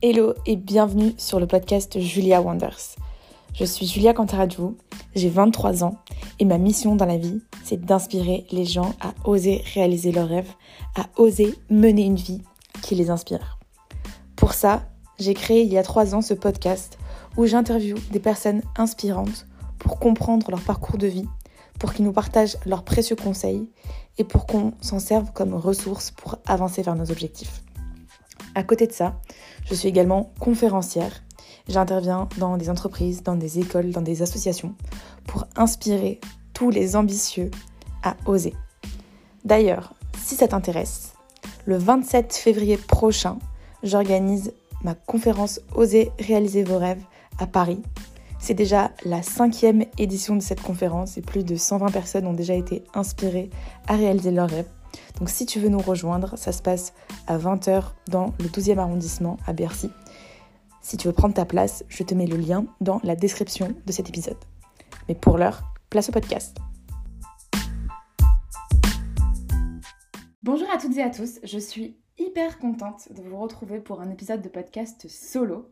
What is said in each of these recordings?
Hello et bienvenue sur le podcast Julia Wonders. Je suis Julia Cantaradjou, j'ai 23 ans et ma mission dans la vie, c'est d'inspirer les gens à oser réaliser leurs rêves, à oser mener une vie qui les inspire. Pour ça, j'ai créé il y a 3 ans ce podcast où j'interviewe des personnes inspirantes pour comprendre leur parcours de vie, pour qu'ils nous partagent leurs précieux conseils et pour qu'on s'en serve comme ressource pour avancer vers nos objectifs. À côté de ça, je suis également conférencière. J'interviens dans des entreprises, dans des écoles, dans des associations pour inspirer tous les ambitieux à oser. D'ailleurs, si ça t'intéresse, le 27 février prochain, j'organise ma conférence Oser réaliser vos rêves à Paris. C'est déjà la cinquième édition de cette conférence et plus de 120 personnes ont déjà été inspirées à réaliser leurs rêves. Donc si tu veux nous rejoindre, ça se passe à 20h dans le 12e arrondissement à Bercy. Si tu veux prendre ta place, je te mets le lien dans la description de cet épisode. Mais pour l'heure, place au podcast. Bonjour à toutes et à tous, je suis hyper contente de vous retrouver pour un épisode de podcast solo.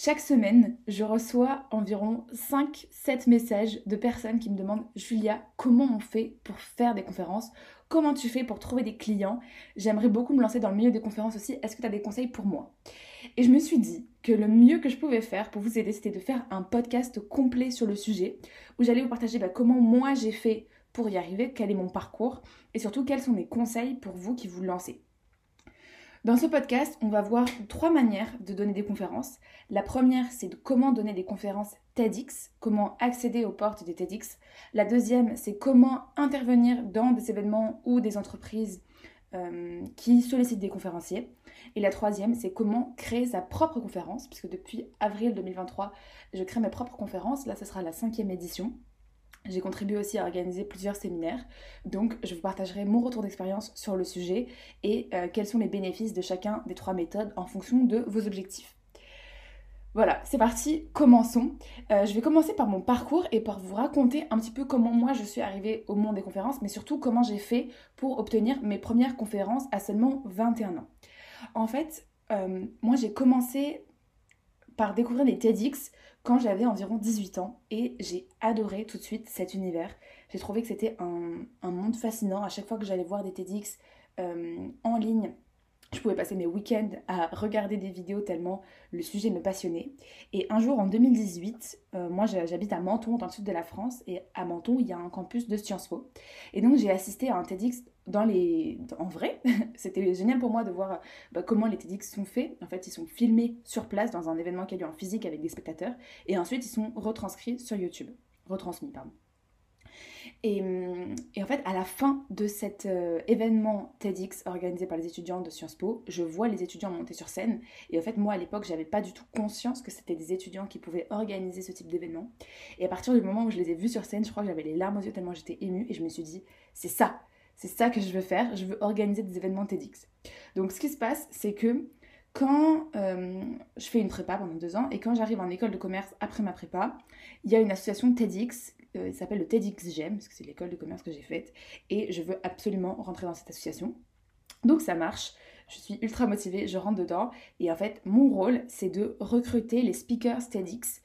Chaque semaine, je reçois environ 5-7 messages de personnes qui me demandent Julia, comment on fait pour faire des conférences? Comment tu fais pour trouver des clients? J'aimerais beaucoup me lancer dans le milieu des conférences aussi. Est-ce que tu as des conseils pour moi? Et je me suis dit que le mieux que je pouvais faire pour vous aider, c'était de faire un podcast complet sur le sujet où j'allais vous partager bah, comment moi j'ai fait pour y arriver, quel est mon parcours et surtout quels sont mes conseils pour vous qui vous lancez. Dans ce podcast, on va voir trois manières de donner des conférences. La première, c'est comment donner des conférences TEDx, comment accéder aux portes des TEDx. La deuxième, c'est comment intervenir dans des événements ou des entreprises euh, qui sollicitent des conférenciers. Et la troisième, c'est comment créer sa propre conférence, puisque depuis avril 2023, je crée mes propres conférences. Là, ce sera la cinquième édition. J'ai contribué aussi à organiser plusieurs séminaires, donc je vous partagerai mon retour d'expérience sur le sujet et euh, quels sont les bénéfices de chacun des trois méthodes en fonction de vos objectifs. Voilà, c'est parti, commençons. Euh, je vais commencer par mon parcours et par vous raconter un petit peu comment moi je suis arrivée au monde des conférences, mais surtout comment j'ai fait pour obtenir mes premières conférences à seulement 21 ans. En fait, euh, moi j'ai commencé par découvrir les TEDx quand j'avais environ 18 ans et j'ai adoré tout de suite cet univers. J'ai trouvé que c'était un, monde fascinant. À chaque fois que j'allais voir des TEDx euh, en ligne, je pouvais passer mes week-ends à regarder des vidéos tellement le sujet me passionnait. Et un jour en 2018, euh, moi j'habite à Menton, dans le sud de la France, et à Menton il y a un campus de Sciences Po. Et donc j'ai assisté à un TEDx dans les... en vrai. C'était génial pour moi de voir bah, comment les TEDx sont faits. En fait, ils sont filmés sur place dans un événement qui a lieu en physique avec des spectateurs, et ensuite ils sont retranscrits sur YouTube. Retransmis, pardon. Hum, et, en fait, à la fin de cet euh, événement TEDx organisé par les étudiants de Sciences Po, je vois les étudiants monter sur scène. Et en fait, moi, à l'époque, j'avais pas du tout conscience que c'était des étudiants qui pouvaient organiser ce type d'événement. Et à partir du moment où je les ai vus sur scène, je crois que j'avais les larmes aux yeux tellement j'étais émue. Et je me suis dit, c'est ça, c'est ça que je veux faire. Je veux organiser des événements TEDx. Donc, ce qui se passe, c'est que quand euh, je fais une prépa pendant deux ans et quand j'arrive en école de commerce après ma prépa, il y a une association TEDx il s'appelle le TEDxGEM, parce que c'est l'école de commerce que j'ai faite, et je veux absolument rentrer dans cette association. Donc ça marche, je suis ultra motivée, je rentre dedans, et en fait, mon rôle, c'est de recruter les speakers TEDx.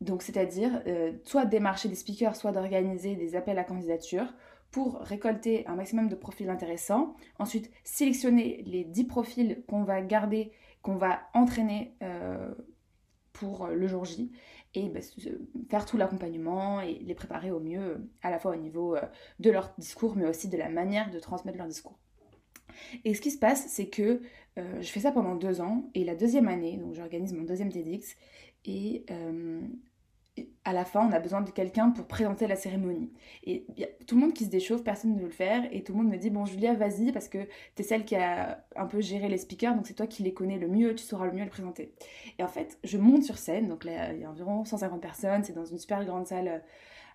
Donc c'est-à-dire, euh, soit démarcher des speakers, soit d'organiser des appels à candidature pour récolter un maximum de profils intéressants. Ensuite, sélectionner les 10 profils qu'on va garder, qu'on va entraîner euh, pour le jour J et bah, faire tout l'accompagnement et les préparer au mieux, à la fois au niveau euh, de leur discours, mais aussi de la manière de transmettre leur discours. Et ce qui se passe, c'est que euh, je fais ça pendant deux ans, et la deuxième année, donc j'organise mon deuxième TEDx, et euh, à la fin, on a besoin de quelqu'un pour présenter la cérémonie. Et y a tout le monde qui se déchauffe, personne ne veut le faire, et tout le monde me dit Bon, Julia, vas-y, parce que tu es celle qui a un peu géré les speakers, donc c'est toi qui les connais le mieux, tu sauras le mieux le présenter. Et en fait, je monte sur scène, donc là, il y a environ 150 personnes, c'est dans une super grande salle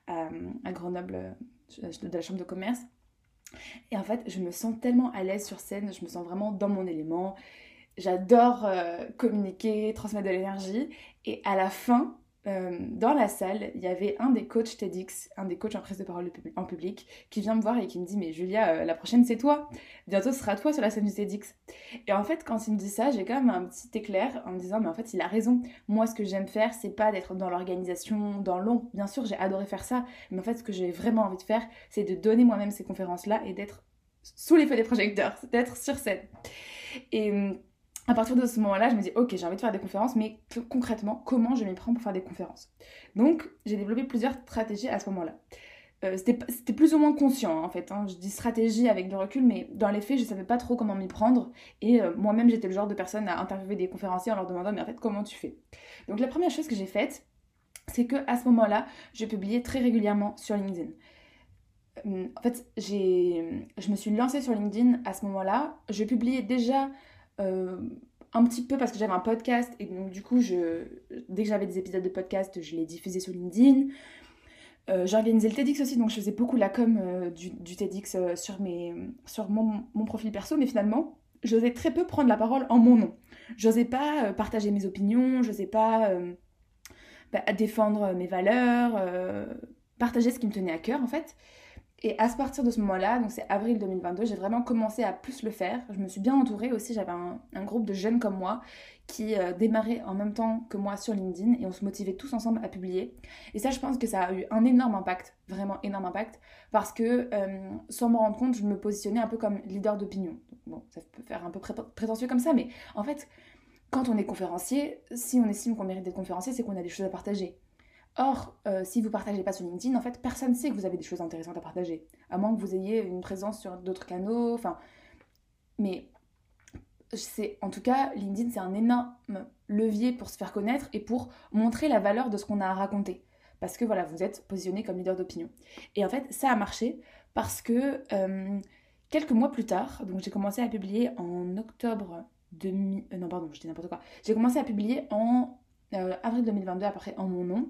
euh, à Grenoble, euh, de la chambre de commerce. Et en fait, je me sens tellement à l'aise sur scène, je me sens vraiment dans mon élément. J'adore euh, communiquer, transmettre de l'énergie, et à la fin, euh, dans la salle, il y avait un des coachs TEDx, un des coachs en prise de parole en public, qui vient me voir et qui me dit Mais Julia, euh, la prochaine c'est toi. Bientôt ce sera toi sur la scène du TEDx. Et en fait, quand il me dit ça, j'ai quand même un petit éclair en me disant Mais en fait, il a raison. Moi, ce que j'aime faire, c'est pas d'être dans l'organisation, dans l'ombre. Bien sûr, j'ai adoré faire ça. Mais en fait, ce que j'ai vraiment envie de faire, c'est de donner moi-même ces conférences-là et d'être sous les feux des projecteurs, d'être sur scène. Et hum, à partir de ce moment-là, je me dis, ok, j'ai envie de faire des conférences, mais concrètement, comment je m'y prends pour faire des conférences? Donc, j'ai développé plusieurs stratégies à ce moment-là. Euh, c'était plus ou moins conscient, hein, en fait. Hein. Je dis stratégie avec du recul, mais dans les faits, je savais pas trop comment m'y prendre. Et euh, moi-même, j'étais le genre de personne à interviewer des conférenciers en leur demandant, mais en fait, comment tu fais? Donc, la première chose que j'ai faite, c'est que à ce moment-là, je publiais très régulièrement sur LinkedIn. Hum, en fait, je me suis lancée sur LinkedIn à ce moment-là. Je publiais déjà euh, un petit peu parce que j'avais un podcast et donc du coup, je, dès que j'avais des épisodes de podcast, je les diffusais sur LinkedIn. Euh, J'organisais le TEDx aussi, donc je faisais beaucoup la com euh, du, TEDx euh, sur, mes, sur mon, mon, profil perso, mais finalement, j'osais très peu prendre la parole en mon nom. J'osais pas partager mes opinions, j'osais pas bah, défendre mes valeurs, partager ce qui me tenait à cœur en fait. Et à partir de ce moment-là, donc c'est avril 2022, j'ai vraiment commencé à plus le faire. Je me suis bien entourée aussi, j'avais un, groupe de jeunes comme moi qui euh, démarraient en même temps que moi sur LinkedIn et on se motivait tous ensemble à publier. Et ça, je pense que ça a eu un énorme impact, vraiment énorme impact, parce que euh, sans me rendre compte, je me positionnais un peu comme leader d'opinion. Bon, ça peut faire un peu prétentieux comme ça, mais en fait, quand on est conférencier, si on estime qu'on mérite d'être conférencier, c'est qu'on a des choses à partager. Or, euh, si vous partagez pas sur LinkedIn, en fait, personne ne sait que vous avez des choses intéressantes à partager. À moins que vous ayez une présence sur d'autres canaux. Enfin, mais c'est en tout cas, LinkedIn, c'est un énorme levier pour se faire connaître et pour montrer la valeur de ce qu'on a à raconter. Parce que voilà, vous êtes positionné comme leader d'opinion. Et en fait, ça a marché parce que euh, quelques mois plus tard, donc j'ai commencé à publier en octobre 2000. Euh, non, pardon, je dis n'importe quoi. J'ai commencé à publier en avril 2022, après en mon nom.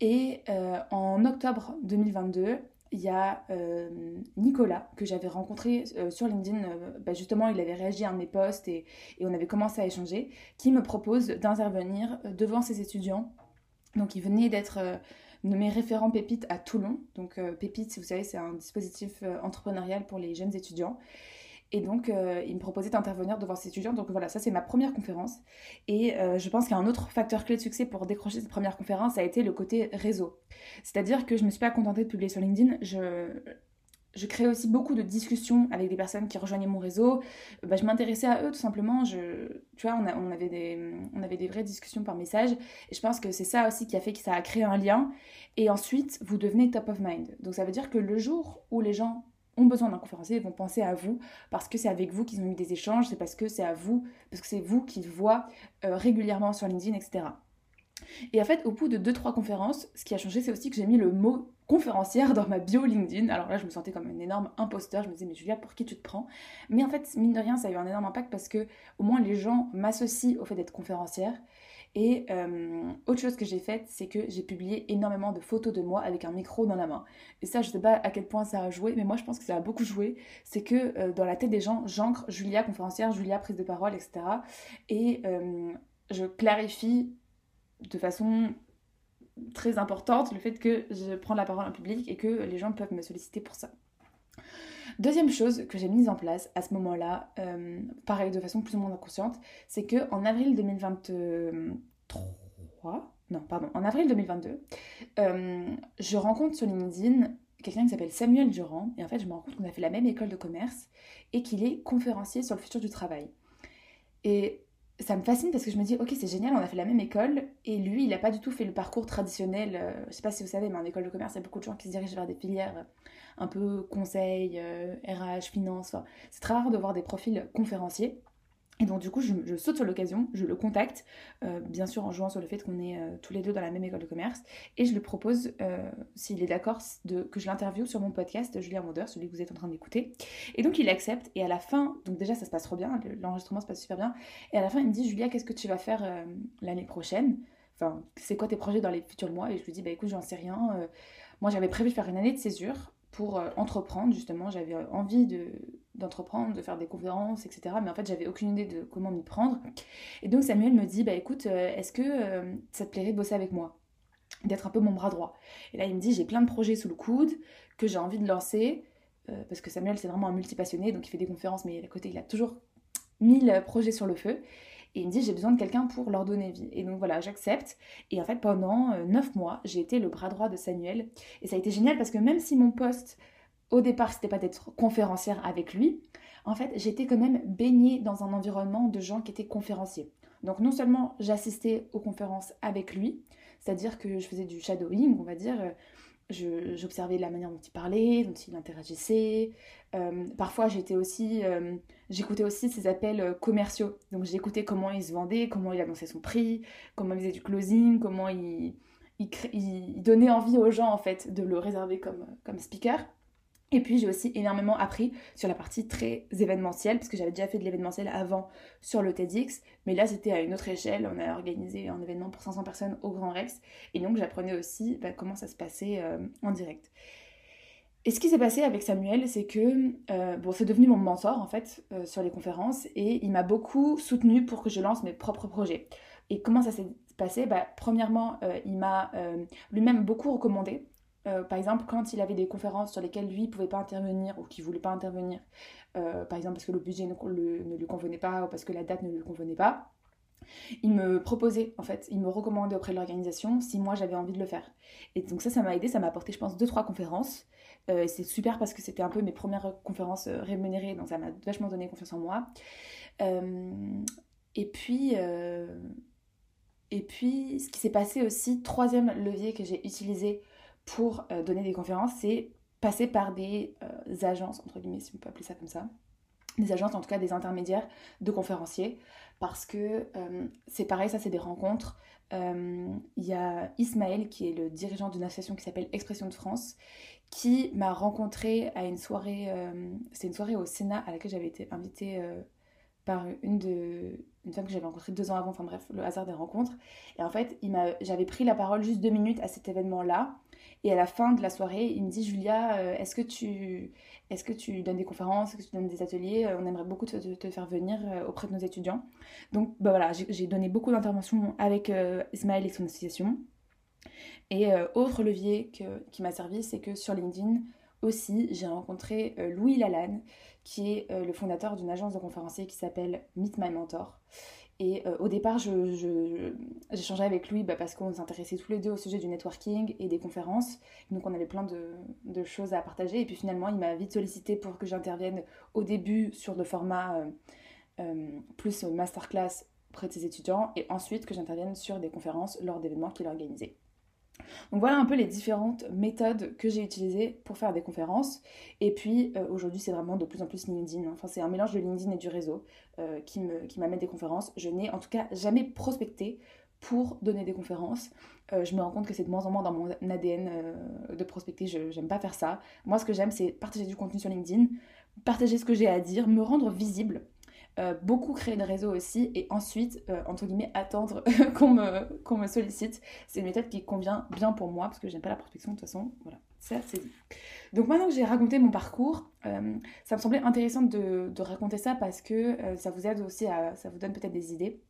Et euh, en octobre 2022, il y a euh, Nicolas que j'avais rencontré euh, sur LinkedIn. Bah, justement, il avait réagi à un de mes posts et, et, on avait commencé à échanger. Qui me propose d'intervenir devant ses étudiants. Donc, il venait d'être nommé référent Pépite à Toulon. Donc, Pépite, vous savez, c'est un dispositif entrepreneurial pour les jeunes étudiants. Et donc, euh, il me proposait d'intervenir devant ses étudiants. Donc voilà, ça c'est ma première conférence. Et euh, je pense qu'un autre facteur clé de succès pour décrocher cette première conférence a été le côté réseau. C'est-à-dire que je ne me suis pas contentée de publier sur LinkedIn. Je, je créais aussi beaucoup de discussions avec des personnes qui rejoignaient mon réseau. Bah, je m'intéressais à eux tout simplement. Tu vois, on avait des vraies discussions par message. Et je pense que c'est ça aussi qui a fait que ça a créé un lien. Et ensuite, vous devenez top of mind. Donc ça veut dire que le jour où les gens ont besoin d'un conférencier, ils vont penser à vous parce que c'est avec vous qu'ils ont eu des échanges, c'est parce que c'est à vous, parce que c'est vous qu'ils voient euh, régulièrement sur LinkedIn, etc. Et en fait, au bout de 2-3 conférences, ce qui a changé, c'est aussi que j'ai mis le mot conférencière dans ma bio LinkedIn. Alors là, je me sentais comme un énorme imposteur. Je me disais, mais Julia, pour qui tu te prends? Mais en fait, mine de rien, ça a eu un énorme impact parce que au moins les gens m'associent au fait d'être conférencière. Et euh, autre chose que j'ai faite, c'est que j'ai publié énormément de photos de moi avec un micro dans la main. Et ça, je sais pas à quel point ça a joué, mais moi je pense que ça a beaucoup joué. C'est que euh, dans la tête des gens, j'ancre Julia conférencière, Julia prise de parole, etc. Et euh, je clarifie de façon très importante le fait que je prends la parole en public et que les gens peuvent me solliciter pour ça. Deuxième chose que j'ai mise en place à ce moment-là, pareil de façon plus ou moins inconsciente, c'est que en avril 2023, non pardon, en avril 2022, euh, je rencontre sur LinkedIn quelqu'un qui s'appelle Samuel Durand et en fait je me rends compte qu'on a fait la même école de commerce et qu'il est conférencier sur le futur du travail. Et ça me fascine parce que je me dis, ok, c'est génial, on a fait la même école, et lui, il n'a pas du tout fait le parcours traditionnel. Je euh, je sais pas si vous savez, mais en école de commerce, il y a beaucoup de gens qui se dirigent vers des filières un peu conseil, RH, euh, finance. c'est très rare de voir des profils conférenciers. Et donc du coup, je, saute sur l'occasion, je le contacte, euh, bien sûr en jouant sur le fait qu'on est euh, tous les deux dans la même école de commerce, et je lui propose, s'il est d'accord, que je l'interviewe sur mon podcast Julien Mondeur, celui que vous êtes en train d'écouter. Et donc il accepte, et à la fin, donc déjà ça se passe trop bien, l'enregistrement se passe super bien, et à la fin il me dit, Julia, qu'est-ce que tu vas faire l'année prochaine? Enfin, c'est quoi tes projets dans les futurs mois? Et je lui dis, bah écoute, j'en sais rien. moi j'avais prévu de faire une année de césure, pour euh, entreprendre justement. J'avais envie de, d'entreprendre, de faire des conférences, etc. Mais en fait, j'avais aucune idée de comment m'y prendre. Et donc Samuel me dit, bah écoute, euh, est-ce que euh, ça te plairait de bosser avec moi? D'être un peu mon bras droit. Et là, il me dit, j'ai plein de projets sous le coude que j'ai envie de lancer, euh, parce que Samuel, c'est vraiment un multipassionné, donc il fait des conférences, mais à côté, il a toujours mille projets sur le feu. Et il me dit, j'ai besoin de quelqu'un pour leur donner vie. Et donc voilà, j'accepte. Et en fait, pendant euh, neuf mois, j'ai été le bras droit de Samuel. Et ça a été génial parce que même si mon poste, au départ, c'était pas d'être conférencière avec lui, en fait, j'étais quand même baignée dans un environnement de gens qui étaient conférenciers. Donc non seulement j'assistais aux conférences avec lui, c'est-à-dire que je faisais du shadowing, on va dire, j'observais la manière dont il parlait, dont il interagissait. Euh, parfois, j'étais aussi, euh, j'écoutais aussi ses appels euh, commerciaux. Donc, j'écoutais comment il se vendait, comment il annonçait son prix, comment il faisait du closing, comment il, il, donnait envie aux gens en fait de le réserver comme, comme speaker. Et puis j'ai aussi énormément appris sur la partie très événementielle, parce que j'avais déjà fait de l'événementiel avant sur le TEDx, mais là c'était à une autre échelle, on a organisé un événement pour 500 personnes au Grand Rex, et donc j'apprenais aussi bah, comment ça se passait euh, en direct. Et ce qui s'est passé avec Samuel, c'est que, euh, bon, c'est devenu mon mentor en fait euh, sur les conférences, et il m'a beaucoup soutenu pour que je lance mes propres projets. Et comment ça s'est passé? Bah, Premièrement, il m'a lui-même beaucoup recommandé euh, par exemple, quand il avait des conférences sur lesquelles lui ne pouvait pas intervenir ou qu'il ne voulait pas intervenir, euh, par exemple parce que le budget ne, lui convenait pas ou parce que la date ne lui convenait pas, il me proposait, en fait, il me recommandait auprès de l'organisation si moi j'avais envie de le faire. Et donc ça, ça m'a aidé, ça m'a apporté, je pense, deux, trois conférences. Euh, c'est super parce que c'était un peu mes premières conférences rémunérées, donc ça m'a vachement donné confiance en moi. Et puis, ce qui s'est passé aussi, troisième levier que j'ai utilisé pour euh, donner des conférences, c'est passer par des euh, agences, entre guillemets, si on peut appeler ça comme ça, des agences, en tout cas des intermédiaires de conférenciers, parce que euh, c'est pareil, ça c'est des rencontres. Il y a Ismaël, qui est le dirigeant d'une association qui s'appelle Expression de France, qui m'a rencontré à une soirée, c'est une soirée au Sénat à laquelle j'avais été invitée par une, de, une femme que j'avais rencontrée deux ans avant, enfin bref, le hasard des rencontres. Et en fait, j'avais pris la parole juste deux minutes à cet événement-là. Et à la fin de la soirée, il me dit Julia, euh, est-ce que tu est-ce que tu donnes des conférences, est-ce que tu donnes des ateliers euh, On aimerait beaucoup te, faire venir euh, auprès de nos étudiants. Donc bah voilà, j'ai donné beaucoup d'interventions avec Ismaël et son association. Et autre levier que, qui m'a servi, c'est que sur LinkedIn aussi, j'ai rencontré Louis Lalanne, qui est le fondateur d'une agence de conférenciers qui s'appelle Meet My Mentor. Et euh, au départ, j'échangeais avec lui bah, parce qu'on s'intéressait tous les deux au sujet du networking et des conférences. Donc on avait plein de, choses à partager. Et puis finalement, il m'a vite sollicité pour que j'intervienne au début sur le format euh, euh, plus masterclass auprès de ses étudiants et ensuite que j'intervienne sur des conférences lors d'événements qu'il organisait. Donc voilà un peu les différentes méthodes que j'ai utilisées pour faire des conférences. Et puis euh, aujourd'hui c'est vraiment de plus en plus LinkedIn. Enfin c'est un mélange de LinkedIn et du réseau euh, qui m'amène des conférences. Je n'ai en tout cas jamais prospecté pour donner des conférences. Euh, je me rends compte que c'est de moins en moins dans mon ADN de prospecter. Je n'aime pas faire ça. Moi ce que j'aime c'est partager du contenu sur LinkedIn, partager ce que j'ai à dire, me rendre visible euh, beaucoup créer de réseaux aussi et ensuite, euh, entre guillemets, attendre qu'on me, qu'on me sollicite. C'est une méthode qui convient bien pour moi parce que j'aime pas la prospection de toute façon. Voilà, ça c'est dit. Donc maintenant que j'ai raconté mon parcours, euh, ça me semblait intéressant de, de raconter ça parce que ça vous aide aussi à. ça vous donne peut-être des idées.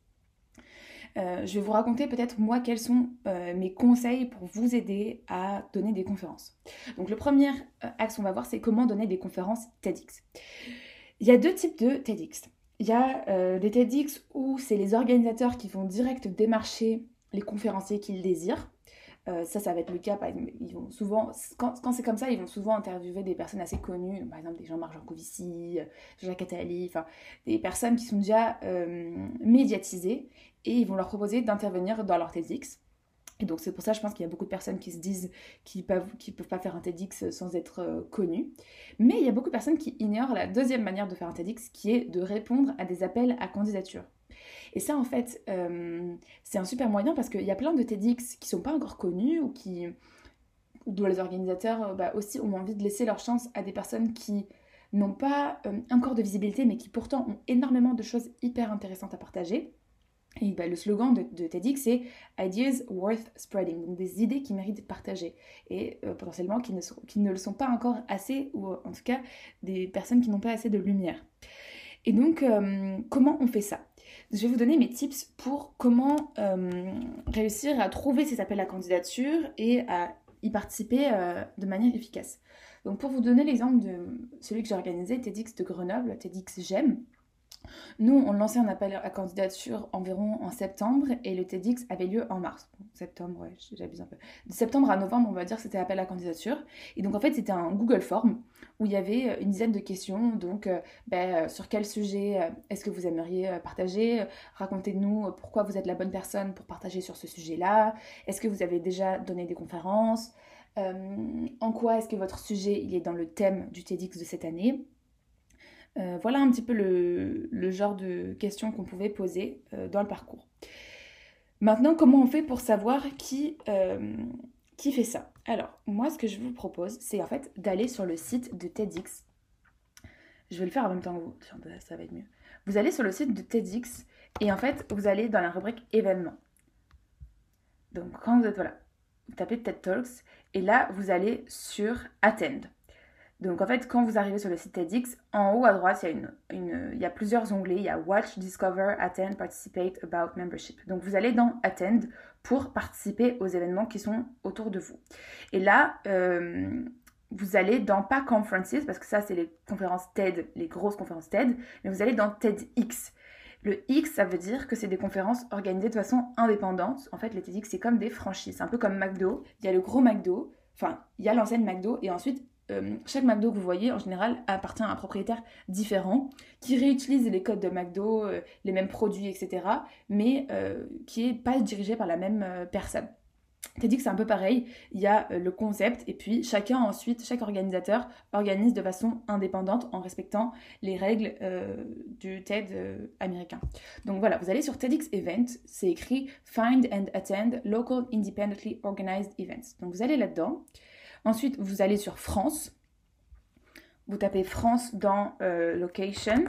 je vais vous raconter peut-être moi quels sont mes conseils pour vous aider à donner des conférences. Donc le premier axe qu'on va voir c'est comment donner des conférences TEDx. Il y a deux types de TEDx. Il y a euh, des TEDx où c'est les organisateurs qui vont direct démarcher les conférenciers qu'ils désirent. Euh, ça, ça va être le cas. Ils vont souvent, quand, c'est comme ça, ils vont souvent interviewer des personnes assez connues, par exemple des Jean-Marc Jancovici, Jacques Attali, des personnes qui sont déjà euh, médiatisées et ils vont leur proposer d'intervenir dans leur TEDx. Et donc c'est pour ça, je pense qu'il y a beaucoup de personnes qui se disent qu'ils ne peuvent, pas faire un TEDx sans être euh, connus. Mais il y a beaucoup de personnes qui ignorent la deuxième manière de faire un TEDx, qui est de répondre à des appels à candidature. Et ça, en fait, euh, c'est un super moyen parce qu'il y a plein de TEDx qui sont pas encore connus ou qui dont les organisateurs euh, bah, aussi ont envie de laisser leur chance à des personnes qui n'ont pas encore de visibilité, mais qui pourtant ont énormément de choses hyper intéressantes à partager. Et bah, le slogan de, TEDx, c'est Ideas worth spreading, donc des idées qui méritent d'être partagées et euh, potentiellement qui ne, sont, qui ne le sont pas encore assez, ou en tout cas des personnes qui n'ont pas assez de lumière. Et donc, comment on fait ça? Je vais vous donner mes tips pour comment réussir à trouver ces appels à candidature et à y participer de manière efficace. Donc, pour vous donner l'exemple de celui que j'ai organisé, TEDx de Grenoble, TEDx J'aime, nous, on lançait un appel à candidature environ en septembre et le TEDx avait lieu en mars. septembre, j'abuse un peu. De septembre à novembre, on va dire c'était appel à candidature. Et donc, en fait, c'était un Google Form où il y avait euh, une dizaine de questions. Donc, euh, ben, euh, sur quel sujet est-ce que vous aimeriez partager Racontez-nous pourquoi vous êtes la bonne personne pour partager sur ce sujet-là. Est-ce que vous avez déjà donné des conférences? En quoi est-ce que votre sujet est dans le thème du TEDx de cette année? Euh, voilà un petit peu le, genre de questions qu'on pouvait poser euh, dans le parcours. Maintenant, comment on fait pour savoir qui, euh, qui fait ça? Alors, moi, ce que je vous propose, c'est en fait d'aller sur le site de TEDx. Je vais le faire en même temps que vous, ça va être mieux. Vous allez sur le site de TEDx et en fait, vous allez dans la rubrique événements. Donc, quand vous êtes, voilà, vous tapez TED Talks et là, vous allez sur Attend. Donc en fait, quand vous arrivez sur le site TEDx, en haut à droite, il y a, plusieurs onglets. Il y a Watch, Discover, Attend, Participate, About Membership. Donc vous allez dans Attend pour participer aux événements qui sont autour de vous. Et là, euh, vous allez dans pas Conferences, parce que ça c'est les conférences TED, les grosses conférences TED, mais vous allez dans TEDx. Le X, ça veut dire que c'est des conférences organisées de façon indépendante. En fait, les TEDx, c'est comme des franchises. C'est un peu comme McDo. Il y a le gros McDo, enfin, il y a l'enseigne McDo, et ensuite, euh, chaque McDo que vous voyez, en général, appartient à un propriétaire différent qui réutilise les codes de McDo, euh, les mêmes produits, etc., mais euh, qui n'est pas dirigé par la même personne. T'as dit que c'est un peu pareil, il y a le concept et puis chacun ensuite, chaque organisateur organise de façon indépendante en respectant les règles du TED américain. Donc voilà, vous allez sur TEDx Event, c'est écrit Find and Attend Local Independently Organized Events. Donc vous allez là-dedans. Ensuite, vous allez sur France. Vous tapez France dans euh, Location.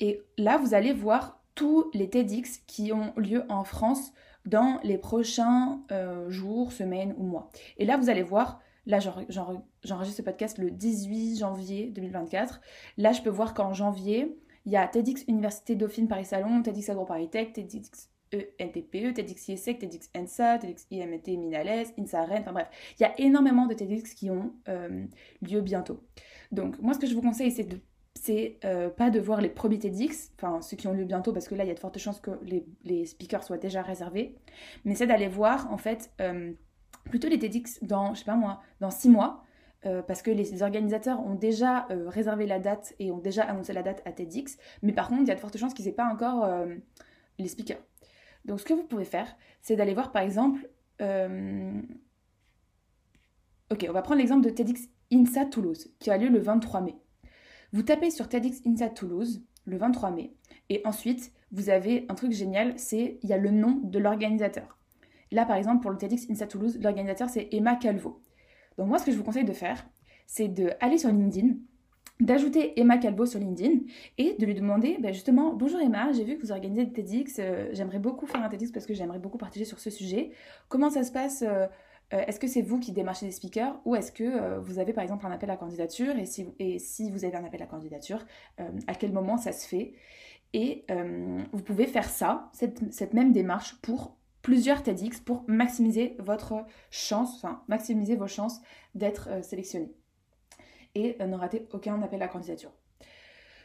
Et là, vous allez voir tous les TEDx qui ont lieu en France dans les prochains euh, jours, semaines ou mois. Et là, vous allez voir, là, j'enregistre ce podcast le 18 janvier 2024. Là, je peux voir qu'en janvier, il y a TEDx Université Dauphine Paris Salon, TEDx Agro Paris Tech, TEDx NTPE, TEDx ISEC, TEDx ENSA, TEDx IMT Minales, INSAREN, enfin bref, il y a énormément de TEDx qui ont euh, lieu bientôt. Donc moi ce que je vous conseille c'est de c'est euh, pas de voir les premiers TEDx, enfin ceux qui ont lieu bientôt parce que là il y a de fortes chances que les, speakers soient déjà réservés, mais c'est d'aller voir en fait euh, plutôt les TEDx dans, je sais pas moi, dans six mois, parce que les, organisateurs ont déjà réservé la date et ont déjà annoncé la date à TEDx, mais par contre il y a de fortes chances qu'ils n'aient pas encore les speakers. Donc ce que vous pouvez faire, c'est d'aller voir par exemple... Euh, ok, on va prendre l'exemple de TEDx INSA Toulouse, qui a lieu le 23 mai. Vous tapez sur TEDx INSA Toulouse le 23 mai, et ensuite, vous avez un truc génial, c'est il y a le nom de l'organisateur. Là, par exemple, pour le TEDx INSA Toulouse, l'organisateur, c'est Emma Calvo. Donc moi, ce que je vous conseille de faire, c'est d'aller sur LinkedIn, d'ajouter Emma Calvo sur LinkedIn et de lui demander ben justement Bonjour Emma, j'ai vu que vous organisez des TEDx, euh, j'aimerais beaucoup faire un TEDx parce que j'aimerais beaucoup partager sur ce sujet. Comment ça se passe euh, euh, Est-ce que c'est vous qui démarchez des speakers ou est-ce que vous avez par exemple un appel à candidature et si, vous avez un appel à candidature, à quel moment ça se fait? Et vous pouvez faire ça, cette, cette même démarche pour plusieurs TEDx pour maximiser votre chance, enfin maximiser vos chances d'être sélectionné et euh, ne ratez aucun appel à candidature.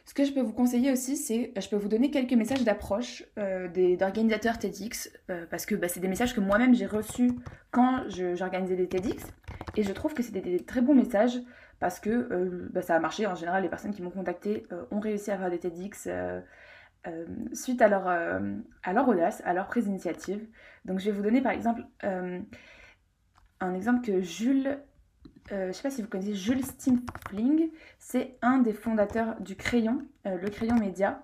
Ce que je peux vous conseiller aussi, c'est je peux vous donner quelques messages d'approche euh, d'organisateurs TEDx, euh, parce que bah, c'est des messages que moi-même j'ai reçus quand j'organisais des TEDx, et je trouve que c'est des, très bons messages, parce que bah, ça a marché. En général, les personnes qui m'ont contacté ont réussi à faire des TEDx suite à leur, à leur audace, à leur prise d'initiative. Donc je vais vous donner par exemple un exemple que Jules euh, je ne sais pas si vous connaissez Jules Stimpling, c'est un des fondateurs du Crayon, euh, le Crayon Média.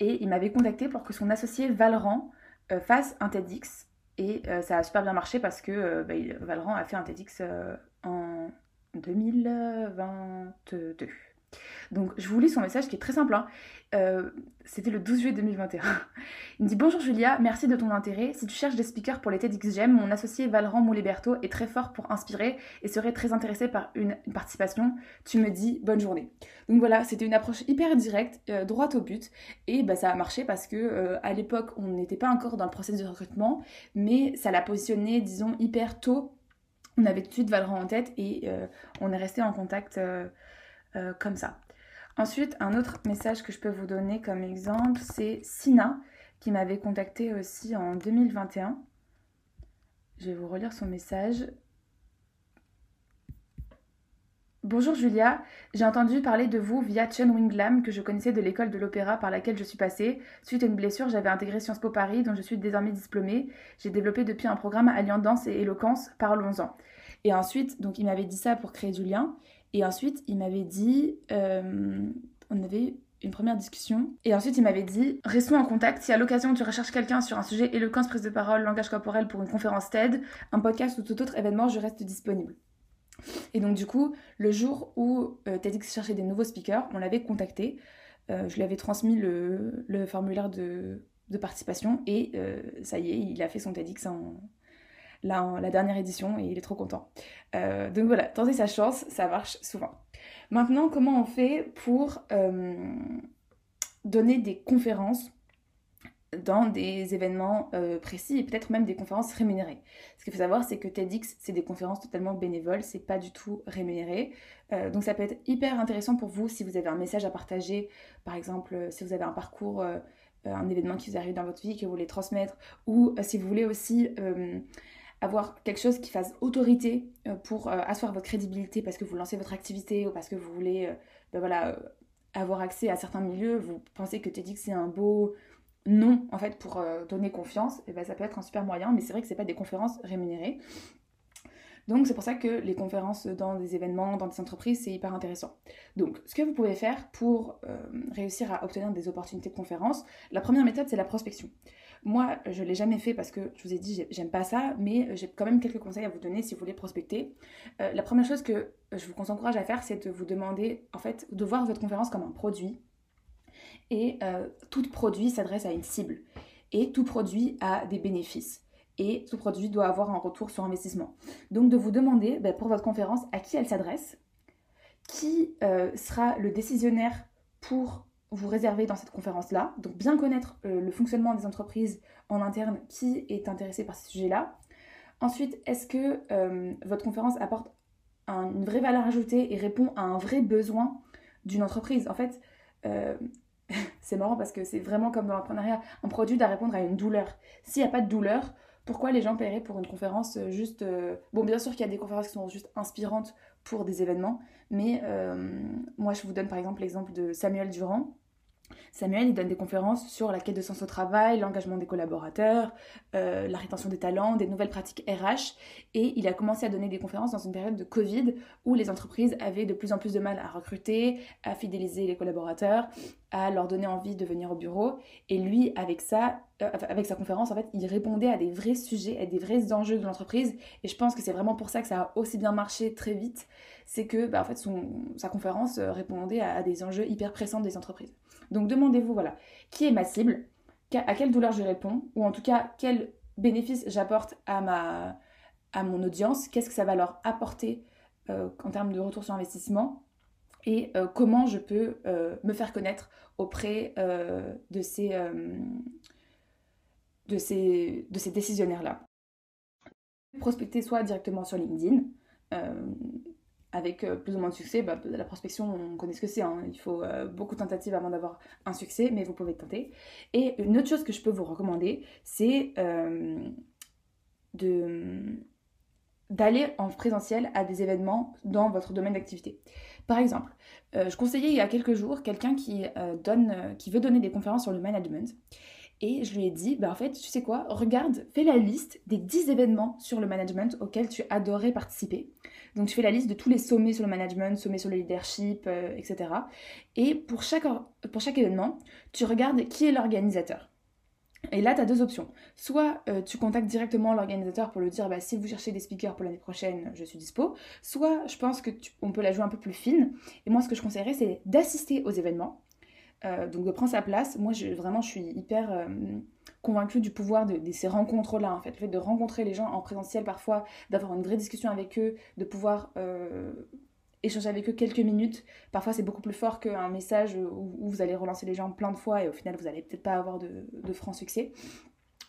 Et il m'avait contacté pour que son associé Valran euh, fasse un TEDx. Et ça a super bien marché parce que bah, a fait un TEDx en 2022. Donc je vous lis son message qui est très simple. Hein. Euh, c'était le 12 juillet 2021. Il me dit Bonjour Julia, merci de ton intérêt. Si tu cherches des speakers pour les TEDxGEM, mon associé Valran Mouliberto est très fort pour inspirer et serait très intéressé par une, participation. Tu me dis bonne journée. Donc voilà, c'était une approche hyper directe, euh, droite au but. Et bah, ça a marché parce que euh, à l'époque, on n'était pas encore dans le processus de recrutement, mais ça l'a positionné, disons, hyper tôt. On avait tout de suite Valran en tête et on est resté en contact comme ça. Ensuite, un autre message que je peux vous donner comme exemple, c'est Sina qui m'avait contacté aussi en 2021. Je vais vous relire son message. Bonjour Julia, j'ai entendu parler de vous via Chen Winglam que je connaissais de l'école de l'opéra par laquelle je suis passée. Suite à une blessure, j'avais intégré Sciences Po Paris dont je suis désormais diplômée. J'ai développé depuis un programme alliant danse et éloquence, parlons-en. Et ensuite, donc il m'avait dit ça pour créer du lien. Et ensuite, il m'avait dit, euh, on avait une première discussion. Et ensuite, il m'avait dit Restons en contact. Si à l'occasion tu recherches quelqu'un sur un sujet éloquence, prise de parole, langage corporel pour une conférence TED, un podcast ou tout autre événement, je reste disponible. Et donc, du coup, le jour où euh, TEDx cherchait des nouveaux speakers, on l'avait contacté. Euh, je lui avais transmis le, formulaire de, participation et ça y est, il a fait son TEDx en, la, dernière édition et il est trop content. Euh, donc voilà, tentez sa chance, ça marche souvent. Maintenant, comment on fait pour euh, donner des conférences dans des événements euh, précis et peut-être même des conférences rémunérées? Ce qu'il faut savoir, c'est que TEDx, c'est des conférences totalement bénévoles, c'est pas du tout rémunéré. donc ça peut être hyper intéressant pour vous si vous avez un message à partager, par exemple si vous avez un parcours, un événement qui vous arrive dans votre vie, que vous voulez transmettre, ou si vous voulez aussi avoir quelque chose qui fasse autorité euh, pour euh, asseoir votre crédibilité parce que vous lancez votre activité ou parce que vous voulez euh, ben voilà, avoir accès à certains milieux, vous pensez que TEDx c'est un beau nom en fait pour donner confiance, et ben ça peut être un super moyen, mais c'est vrai que c'est pas des conférences rémunérées. Donc c'est pour ça que les conférences dans des événements, dans des entreprises, c'est hyper intéressant. Donc ce que vous pouvez faire pour réussir à obtenir des opportunités de conférences, la première méthode c'est la prospection. Moi, je ne l'ai jamais fait parce que je vous ai dit, j'aime pas ça, mais j'ai quand même quelques conseils à vous donner si vous voulez prospecter. Euh, la première chose que je vous encourage à faire, c'est de vous demander, en fait, de voir votre conférence comme un produit. Et euh, tout produit s'adresse à une cible. Et tout produit a des bénéfices. Et tout produit doit avoir un retour sur investissement. Donc de vous demander ben, pour votre conférence à qui elle s'adresse, qui euh, sera le décisionnaire pour vous réservez dans cette conférence-là. Donc bien connaître euh, le fonctionnement des entreprises en interne qui est intéressé par ces sujets-là. Ensuite, est-ce que euh, votre conférence apporte une vraie valeur ajoutée et répond à un vrai besoin d'une entreprise? En fait, euh, c'est marrant parce que c'est vraiment comme dans l'entrepreneuriat, un produit doit répondre à une douleur. S'il n'y a pas de douleur, pourquoi les gens paieraient pour une conférence juste... Bon, bien sûr qu'il y a des conférences qui sont juste inspirantes pour des événements, mais moi je vous donne par exemple l'exemple de Samuel Durand, Samuel, il donne des conférences sur la quête de sens au travail, l'engagement des collaborateurs, euh, la rétention des talents, des nouvelles pratiques RH. Et il a commencé à donner des conférences dans une période de Covid où les entreprises avaient de plus en plus de mal à recruter, à fidéliser les collaborateurs, à leur donner envie de venir au bureau. Et lui, avec ça, euh, avec sa conférence, en fait, il répondait à des vrais sujets, à des vrais enjeux de l'entreprise. Et je pense que c'est vraiment pour ça que ça a aussi bien marché très vite. C'est que, bah, en fait, sa conférence euh, répondait à des enjeux hyper pressants des entreprises. Donc demandez-vous, voilà, qui est ma cible, à quelle douleur je réponds, ou en tout cas, quel bénéfice j'apporte à, à mon audience, qu'est-ce que ça va leur apporter euh, en termes de retour sur investissement, et comment je peux me faire connaître auprès de ces, de ces, de ces décisionnaires-là. Prospecter soit directement sur LinkedIn, avec euh, plus ou moins de succès. Bah, la prospection, on connaît ce que c'est. Hein. Il faut euh, beaucoup de tentatives avant d'avoir un succès, mais vous pouvez tenter. Et une autre chose que je peux vous recommander, c'est euh, d'aller en présentiel à des événements dans votre domaine d'activité. Par exemple, je conseillais il y a quelques jours quelqu'un qui, qui veut donner des conférences sur le management. Et je lui ai dit, bah en fait, tu sais quoi, regarde, fais la liste des 10 événements sur le management auxquels tu adorais participer. Donc tu fais la liste de tous les sommets sur le management, sommets sur le leadership, euh, etc. Et pour chaque, pour chaque événement, tu regardes qui est l'organisateur. Et là, tu as deux options. Soit euh, tu contactes directement l'organisateur pour lui dire bah, si vous cherchez des speakers pour l'année prochaine, je suis dispo. Soit je pense que on peut la jouer un peu plus fine. Et moi, ce que je conseillerais, c'est d'assister aux événements. Euh, donc de prendre sa place. Moi, je, vraiment, je suis hyper euh, convaincue du pouvoir de, ces rencontres-là, en fait. Le fait de rencontrer les gens en présentiel parfois, d'avoir une vraie discussion avec eux, de pouvoir échanger avec eux quelques minutes. Parfois, c'est beaucoup plus fort qu'un message où, vous allez relancer les gens plein de fois et au final, vous n'allez peut-être pas avoir de, franc succès.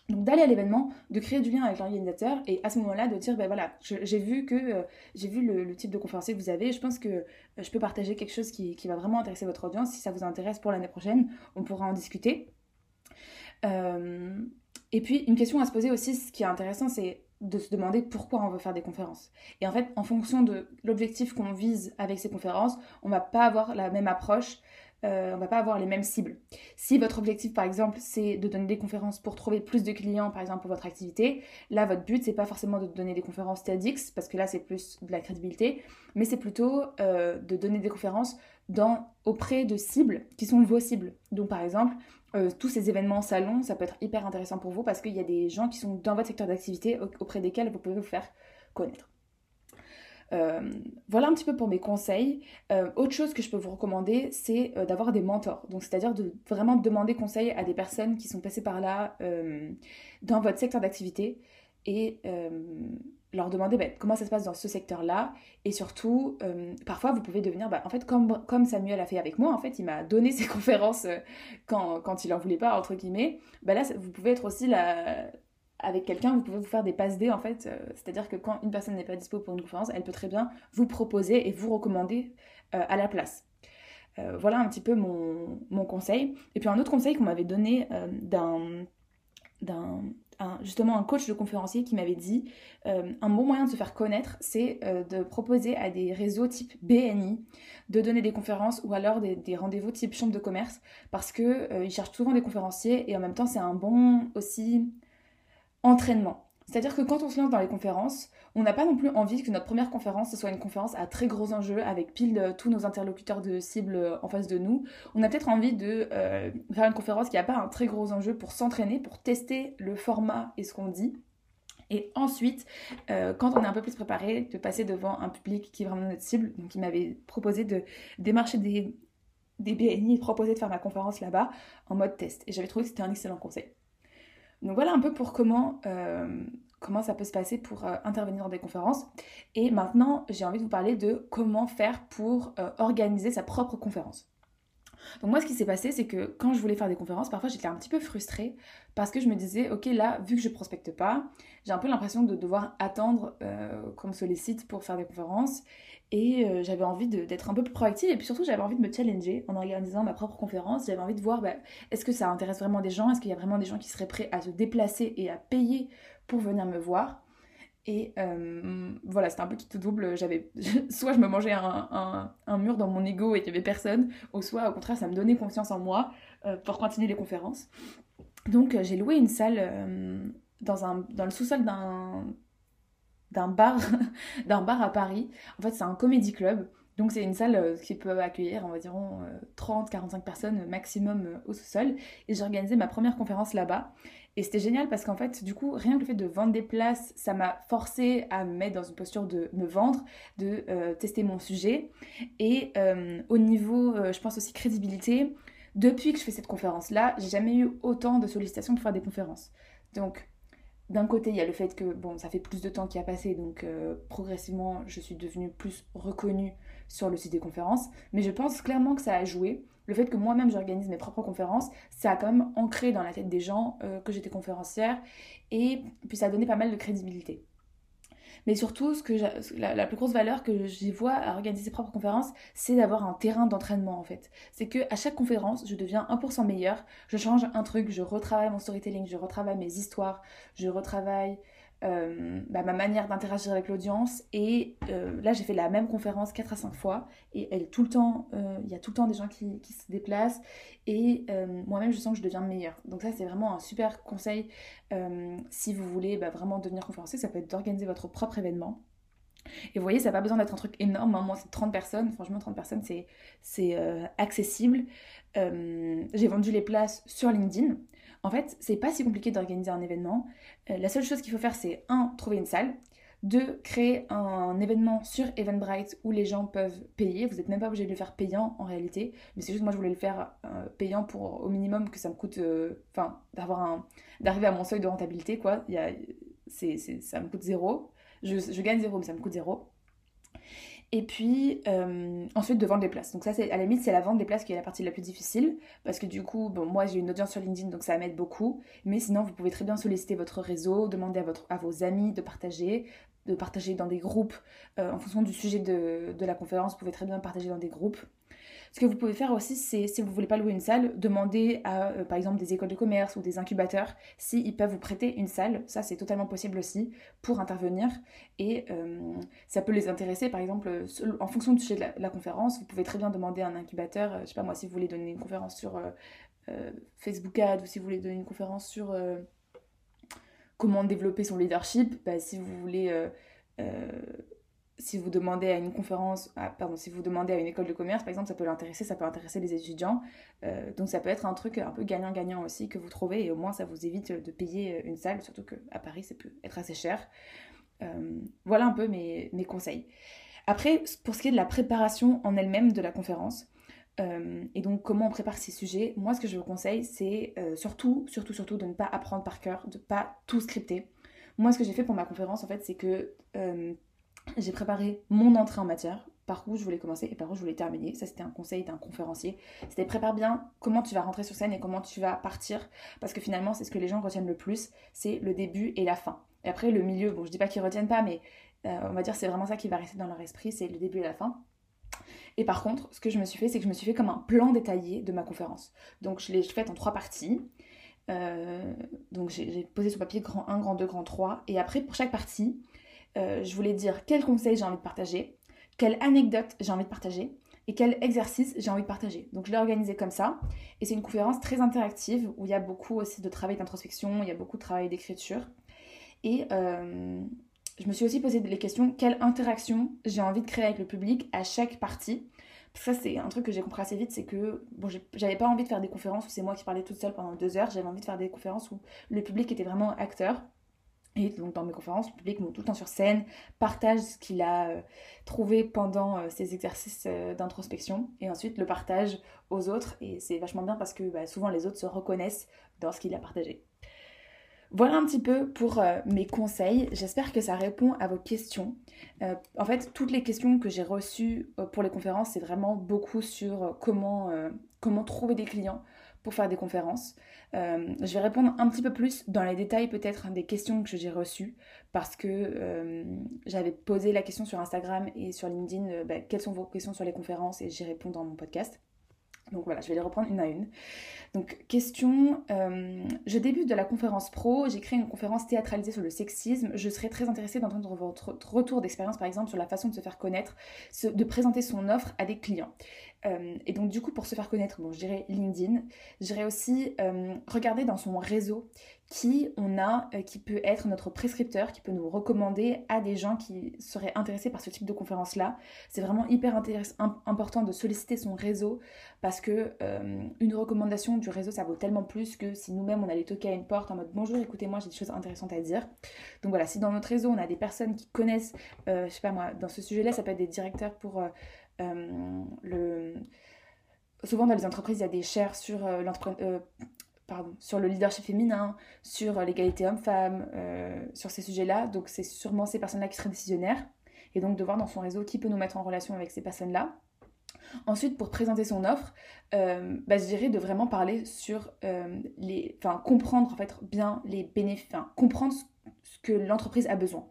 Donc d'aller à l'événement, de créer du lien avec l'organisateur et à ce moment-là de dire ben voilà j'ai vu que euh, j'ai vu le, type de conférencier que vous avez, je pense que euh, je peux partager quelque chose qui, va vraiment intéresser votre audience. Si ça vous intéresse pour l'année prochaine, on pourra en discuter. Euh, et puis une question à se poser aussi, ce qui est intéressant, c'est de se demander pourquoi on veut faire des conférences. Et en fait, en fonction de l'objectif qu'on vise avec ces conférences, on va pas avoir la même approche, euh, on va pas avoir les mêmes cibles. Si votre objectif, par exemple, c'est de donner des conférences pour trouver plus de clients, par exemple, pour votre activité, là, votre but, c'est pas forcément de donner des conférences TEDx, parce que là, c'est plus de la crédibilité, mais c'est plutôt euh, de donner des conférences auprès de cibles qui sont vos cibles. Donc, par exemple, euh, tous ces événements salons, ça peut être hyper intéressant pour vous parce qu'il y a des gens qui sont dans votre secteur d'activité auprès desquels vous pouvez vous faire connaître. Euh, voilà un petit peu pour mes conseils. Euh, autre chose que je peux vous recommander, c'est d'avoir des mentors. Donc, c'est-à-dire de vraiment demander conseil à des personnes qui sont passées par là dans votre secteur d'activité et leur demander bah, comment ça se passe dans ce secteur-là. Et surtout, euh, parfois, vous pouvez devenir, bah, en fait, comme, Samuel a fait avec moi, en fait, il m'a donné ses conférences euh, quand, il en voulait pas, entre guillemets. Bah, là, vous pouvez être aussi là, avec quelqu'un, vous pouvez vous faire des passes D, en fait. Euh, c'est-à-dire que quand une personne n'est pas dispo pour une conférence, elle peut très bien vous proposer et vous recommander à la place. voilà un petit peu mon, mon, conseil. Et puis un autre conseil qu'on m'avait donné d'un justement un coach de conférencier qui m'avait dit euh, un bon moyen de se faire connaître, c'est euh, de proposer à des réseaux type BNI de donner des conférences ou alors des, rendez-vous type chambre de commerce parce qu'ils euh, cherchent souvent des conférenciers et en même temps c'est un bon aussi entraînement. C'est-à-dire que quand on se lance dans les conférences, on n'a pas non plus envie que notre première conférence ce soit une conférence à très gros enjeux avec pile tous nos interlocuteurs de cible euh, en face de nous. On a peut-être envie de euh, faire une conférence qui n'a pas un très gros enjeu pour s'entraîner, pour tester le format et ce qu'on dit. Et ensuite, euh, quand on est un peu plus préparé, de passer devant un public qui est vraiment notre cible. Donc, il m'avait proposé de démarcher des, des BNI et de proposer de faire ma conférence là-bas en mode test. Et j'avais trouvé que c'était un excellent conseil. Donc voilà un peu pour comment, euh, comment ça peut se passer pour euh, intervenir dans des conférences. Et maintenant, j'ai envie de vous parler de comment faire pour euh, organiser sa propre conférence. Donc moi, ce qui s'est passé, c'est que quand je voulais faire des conférences, parfois j'étais un petit peu frustrée parce que je me disais, ok, là, vu que je prospecte pas, j'ai un peu l'impression de devoir attendre qu'on me sollicite pour faire des conférences. Et euh, j'avais envie d'être un peu plus proactive et puis surtout j'avais envie de me challenger en organisant ma propre conférence. J'avais envie de voir bah, est-ce que ça intéresse vraiment des gens, est-ce qu'il y a vraiment des gens qui seraient prêts à se déplacer et à payer pour venir me voir? Et euh, voilà, c'était un peu qui tout double. J'avais soit je me mangeais un, un, mur dans mon ego et qu'il n'y avait personne, ou soit au contraire ça me donnait confiance en moi euh, pour continuer les conférences. Donc j'ai loué une salle dans, un, dans le sous-sol d'un d'un bar, d'un bar à Paris. En fait, c'est un comédie club. Donc c'est une salle euh, qui peut accueillir environ 30-45 euh, personnes maximum euh, au sous-sol. Et j'ai organisé ma première conférence là-bas. Et c'était génial parce qu'en fait, du coup, rien que le fait de vendre des places, ça m'a forcé à me mettre dans une posture de me vendre, de tester mon sujet. Et au niveau, je pense aussi crédibilité, depuis que je fais cette conférence-là, j'ai jamais eu autant de sollicitations pour faire des conférences. Donc d'un côté, il y a le fait que, bon, ça fait plus de temps qui a passé, donc euh, progressivement, je suis devenue plus reconnue sur le site des conférences. Mais je pense clairement que ça a joué. Le fait que moi-même j'organise mes propres conférences, ça a quand même ancré dans la tête des gens euh, que j'étais conférencière. Et puis ça a donné pas mal de crédibilité. Mais surtout, ce que la, plus grosse valeur que j'y vois à organiser ses propres conférences, c'est d'avoir un terrain d'entraînement en fait. C'est que à chaque conférence, je deviens 1% meilleur, je change un truc, je retravaille mon storytelling, je retravaille mes histoires, je retravaille euh, bah, ma manière d'interagir avec l'audience. Et euh, là, j'ai fait la même conférence 4 à 5 fois. Et elle, tout le temps, euh, il y a tout le temps des gens qui, qui se déplacent. Et moi-même, je sens que je deviens meilleure. Donc ça, c'est vraiment un super conseil si vous voulez bah, vraiment devenir conférencier. Ça peut être d'organiser votre propre événement. Et vous voyez, ça n'a pas besoin d'être un truc énorme. Hein. Moi, c'est 30 personnes. Franchement, 30 personnes, c'est euh, accessible. Euh, j'ai vendu les places sur LinkedIn. En fait, c'est pas si compliqué d'organiser un événement. Euh, la seule chose qu'il faut faire, c'est un, trouver une salle. Deux, créer un événement sur Eventbrite où les gens peuvent payer. Vous n'êtes même pas obligé de le faire payant en réalité. Mais c'est juste moi, je voulais le faire payant pour au minimum que ça me coûte. Enfin, d'avoir d'arriver à mon seuil de rentabilité, quoi. Y a, c'est, ça me coûte zéro. Je, gagne zéro, mais ça me coûte zéro. Et puis euh, ensuite de vendre des places. Donc ça c'est à la limite c'est la vente des places qui est la partie la plus difficile parce que du coup bon moi j'ai une audience sur LinkedIn donc ça m'aide beaucoup. Mais sinon vous pouvez très bien solliciter votre réseau, demander à, vos amis de partager, de partager dans des groupes euh, en fonction du sujet de, la conférence. Vous pouvez très bien partager dans des groupes. Ce que vous pouvez faire aussi, c'est si vous ne voulez pas louer une salle, demander à euh, par exemple des écoles de commerce ou des incubateurs s'ils peuvent vous prêter une salle. Ça, c'est totalement possible aussi pour intervenir et euh, ça peut les intéresser. Par exemple, en fonction du sujet de la, conférence, vous pouvez très bien demander à un incubateur, euh, je sais pas moi, si vous voulez donner une conférence sur Facebook Ad ou si vous voulez donner une conférence sur comment développer son leadership, bah, si vous voulez si vous demandez à une conférence, pardon, si vous demandez à une école de commerce, par exemple, ça peut l'intéresser, ça peut intéresser les étudiants. Euh, donc ça peut être un truc un peu gagnant-gagnant aussi que vous trouvez et au moins ça vous évite de payer une salle, surtout qu'à Paris, ça peut être assez cher. Euh, voilà un peu mes, mes, conseils. Après, pour ce qui est de la préparation en elle-même de la conférence, euh, et donc comment on prépare ces sujets, moi ce que je vous conseille, c'est surtout, surtout, surtout de ne pas apprendre par cœur, de ne pas tout scripter. Moi ce que j'ai fait pour ma conférence, en fait, c'est que j'ai préparé mon entrée en matière, par où je voulais commencer et par où je voulais terminer. Ça, c'était un conseil d'un conférencier. C'était prépare bien comment tu vas rentrer sur scène et comment tu vas partir. Parce que finalement, c'est ce que les gens retiennent le plus c'est le début et la fin. Et après, le milieu, bon, je dis pas qu'ils retiennent pas, mais euh, on va dire c'est vraiment ça qui va rester dans leur esprit c'est le début et la fin. Et par contre, ce que je me suis fait, c'est que je me suis fait comme un plan détaillé de ma conférence. Donc, je l'ai faite en trois parties. Euh, donc, j'ai posé sur papier grand 1, grand 2, grand 3. Et après, pour chaque partie, euh, je voulais dire quel conseil j'ai envie de partager, quelle anecdote j'ai envie de partager et quel exercice j'ai envie de partager. Donc je l'ai organisé comme ça. Et c'est une conférence très interactive où il y a beaucoup aussi de travail d'introspection, il y a beaucoup de travail d'écriture. Et euh, je me suis aussi posé les questions quelle interaction j'ai envie de créer avec le public à chaque partie? Ça, c'est un truc que j'ai compris assez vite, c'est que bon, j'avais pas envie de faire des conférences où c'est moi qui parlais toute seule pendant deux heures, j'avais envie de faire des conférences où le public était vraiment acteur. Donc dans mes conférences, le public tout le temps sur scène, partage ce qu'il a euh, trouvé pendant euh, ses exercices euh, d'introspection et ensuite le partage aux autres. Et c'est vachement bien parce que bah, souvent les autres se reconnaissent dans ce qu'il a partagé. Voilà un petit peu pour mes conseils. J'espère que ça répond à vos questions. en fait, toutes les questions que j'ai reçues pour les conférences, c'est vraiment beaucoup sur comment trouver des clients pour faire des conférences. Euh, je vais répondre un petit peu plus dans les détails peut-être des questions que j'ai reçues parce que euh, j'avais posé la question sur Instagram et sur LinkedIn, euh, bah, quelles sont vos questions sur les conférences et j'y réponds dans mon podcast. Donc voilà, je vais les reprendre une à une. Donc question, je débute de la conférence pro, j'ai créé une conférence théâtralisée sur le sexisme, je serais très intéressée d'entendre votre retour d'expérience par exemple sur la façon de se faire connaître, de présenter son offre à des clients. Euh, et donc du coup, pour se faire connaître, bon, je dirais LinkedIn, je dirais aussi euh, regarder dans son réseau qui on a, euh, qui peut être notre prescripteur, qui peut nous recommander à des gens qui seraient intéressés par ce type de conférence-là. C'est vraiment hyper important de solliciter son réseau parce que une recommandation du réseau, ça vaut tellement plus que si nous-mêmes on allait toquer à une porte en mode bonjour, écoutez-moi, j'ai des choses intéressantes à dire. Donc voilà, si dans notre réseau on a des personnes qui connaissent, je sais pas moi, dans ce sujet-là, ça peut être des directeurs pour le... Souvent dans les entreprises, il y a des chaires sur euh, euh, Pardon, sur le leadership féminin, sur l'égalité homme-femme, sur ces sujets-là. Donc c'est sûrement ces personnes-là qui seraient décisionnaires. Et donc de voir dans son réseau qui peut nous mettre en relation avec ces personnes-là. Ensuite, pour présenter son offre, bah, je dirais de vraiment parler sur les... Enfin, comprendre en fait bien les bénéfices... Enfin, comprendre ce que l'entreprise a besoin.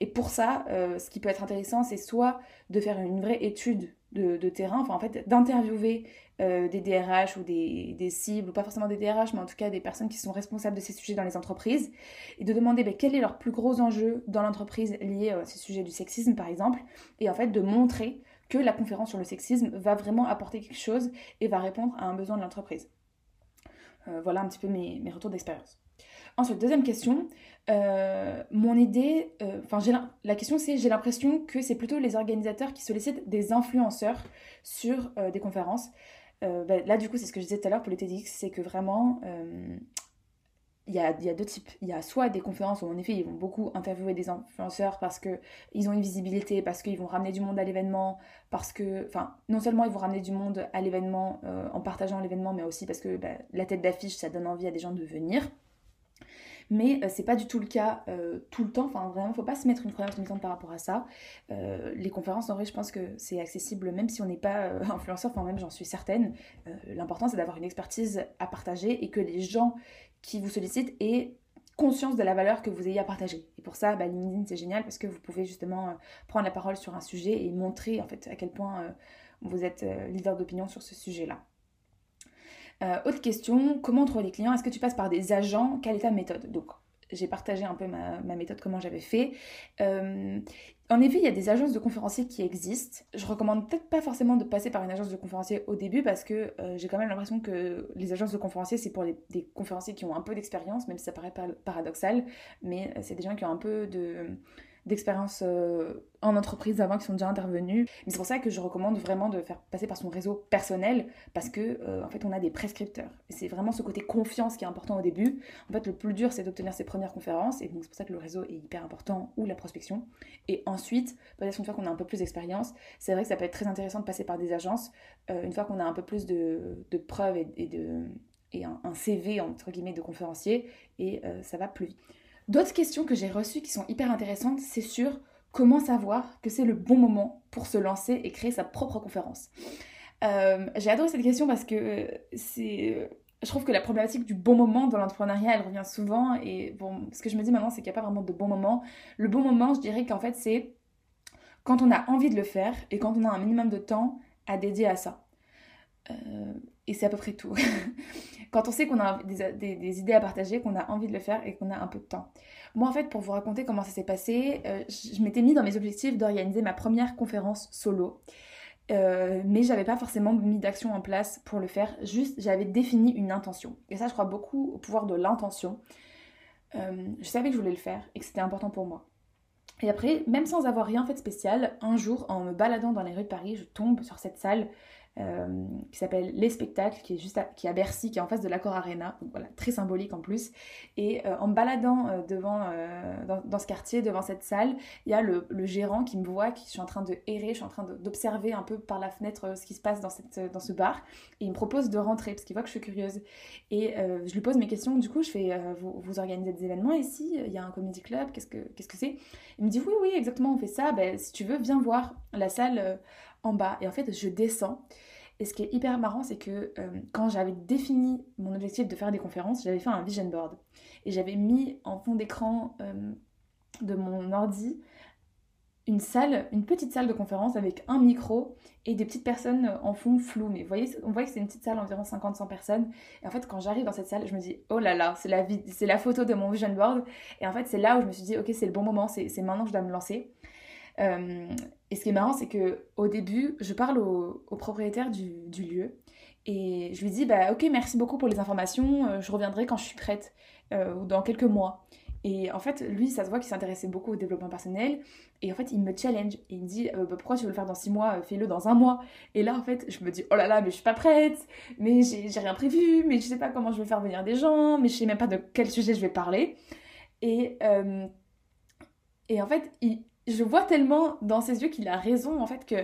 Et pour ça, euh, ce qui peut être intéressant, c'est soit de faire une vraie étude de, terrain, enfin en fait d'interviewer euh, des DRH ou des, cibles, ou pas forcément des DRH, mais en tout cas des personnes qui sont responsables de ces sujets dans les entreprises, et de demander ben, quel est leur plus gros enjeu dans l'entreprise lié à ces sujets du sexisme par exemple, et en fait de montrer que la conférence sur le sexisme va vraiment apporter quelque chose et va répondre à un besoin de l'entreprise. Euh, voilà un petit peu mes retours d'expérience. Ensuite, deuxième question. mon idée, enfin, la question c'est j'ai l'impression que c'est plutôt les organisateurs qui sollicitent des influenceurs sur des conférences. Ben, là, du coup, c'est ce que je disais tout à l'heure pour le TEDx, c'est que vraiment, il y, a, deux types. Il y a soit des conférences où en effet ils vont beaucoup interviewer des influenceurs parce qu'ils ont une visibilité, parce qu'ils vont ramener du monde à l'événement, parce que, enfin, non seulement ils vont ramener du monde à l'événement euh, en partageant l'événement, mais aussi parce que bah, la tête d'affiche ça donne envie à des gens de venir. Mais euh, c'est pas du tout le cas euh, tout le temps. Enfin, vraiment, faut pas se mettre une croyance limitante par rapport à ça. les conférences, en vrai, je pense que c'est accessible même si on n'est pas influenceur. Enfin, même j'en suis certaine. L'important, c'est d'avoir une expertise à partager et que les gens qui vous sollicite et conscience de la valeur que vous ayez à partager. Et pour ça, bah, LinkedIn, c'est génial parce que vous pouvez justement euh, prendre la parole sur un sujet et montrer en fait à quel point euh, vous êtes euh, leader d'opinion sur ce sujet-là. Autre question, comment trouver les clients? Est-ce que tu passes par des agents? Quelle est ta méthode? Donc, j'ai partagé un peu ma, méthode, comment j'avais fait. Euh, en effet, il y a des agences de conférenciers qui existent. Je recommande peut-être pas forcément de passer par une agence de conférenciers au début parce que euh, j'ai quand même l'impression que les agences de conférenciers, c'est pour des conférenciers qui ont un peu d'expérience, même si ça paraît paradoxal, mais euh, c'est des gens qui ont un peu de d'expérience euh, en entreprise avant qui sont déjà intervenus. Mais c'est pour ça que je recommande vraiment de faire passer par son réseau personnel parce que euh, en fait on a des prescripteurs. Et c'est vraiment ce côté confiance qui est important au début. En fait le plus dur c'est d'obtenir ses premières conférences et donc c'est pour ça que le réseau est hyper important ou la prospection. Et ensuite, peut-être une fois qu'on a un peu plus d'expérience, c'est vrai que ça peut être très intéressant de passer par des agences euh, une fois qu'on a un peu plus de, preuves et, de et un, CV entre guillemets de conférencier et ça va plus vite. D'autres questions que j'ai reçues qui sont hyper intéressantes, c'est sur comment savoir que c'est le bon moment pour se lancer et créer sa propre conférence. Euh, j'ai adoré cette question parce que euh, euh, je trouve que la problématique du bon moment dans l'entrepreneuriat, elle revient souvent. Et ce que je me dis maintenant, c'est qu'il n'y a pas vraiment de bon moment. Le bon moment, je dirais qu'en fait, c'est quand on a envie de le faire et quand on a un minimum de temps à dédier à ça. Et c'est à peu près tout. quand on sait qu'on a des, idées à partager, qu'on a envie de le faire et qu'on a un peu de temps. Moi, en fait, pour vous raconter comment ça s'est passé, euh, je m'étais mis dans mes objectifs d'organiser ma première conférence solo. Euh, mais j'avais pas forcément mis d'action en place pour le faire, juste j'avais défini une intention. Et ça, je crois beaucoup au pouvoir de l'intention. Euh, je savais que je voulais le faire et que c'était important pour moi. Et après, même sans avoir rien fait de spécial, un jour, en me baladant dans les rues de Paris, je tombe sur cette salle euh, qui s'appelle Les Spectacles, qui est juste à, qui est Bercy, qui est en face de l'Accor Arena, voilà, très symbolique en plus. Et euh, en me baladant euh, devant, dans, ce quartier, devant cette salle, il y a le, gérant qui me voit, qui je suis en train de errer, je suis en train d'observer un peu par la fenêtre ce qui se passe dans, cette, dans ce bar, et il me propose de rentrer, parce qu'il voit que je suis curieuse. Et je lui pose mes questions, du coup je fais, vous, vous, organisez des événements ici, il y a un comedy club, qu'est-ce que qu'est-ce que c'est? Il me dit, oui, oui, exactement, on fait ça, ben, si tu veux, viens voir la salle en bas. Et en fait, je descends. Et ce qui est hyper marrant, c'est que euh, quand j'avais défini mon objectif de faire des conférences, j'avais fait un vision board. Et j'avais mis en fond d'écran euh, de mon ordi une salle, une petite salle de conférence avec un micro et des petites personnes en fond flou. Mais vous voyez, on voit que c'est une petite salle environ 50-100 personnes. Et en fait, quand j'arrive dans cette salle, je me dis, oh là là, c'est la, c'est la photo de mon vision board. Et en fait, c'est là où je me suis dit, ok, c'est le bon moment, c'est maintenant que je dois me lancer. Euh, et ce qui est marrant, c'est que au début, je parle au, propriétaire du, lieu et je lui dis bah ok merci beaucoup pour les informations, euh, je reviendrai quand je suis prête euh, ou dans quelques mois. Et en fait, lui, ça se voit qu'il s'intéressait beaucoup au développement personnel. Et en fait, il me challenge. Et il me dit bah, Pourquoi tu veux le faire dans six mois Fais-le dans un mois. Et là, en fait, je me dis Oh là là, mais je suis pas prête. Mais j'ai rien prévu. Mais je sais pas comment je vais faire venir des gens. Mais je sais même pas de quel sujet je vais parler. Et, et en fait, il, je vois tellement dans ses yeux qu'il a raison en fait que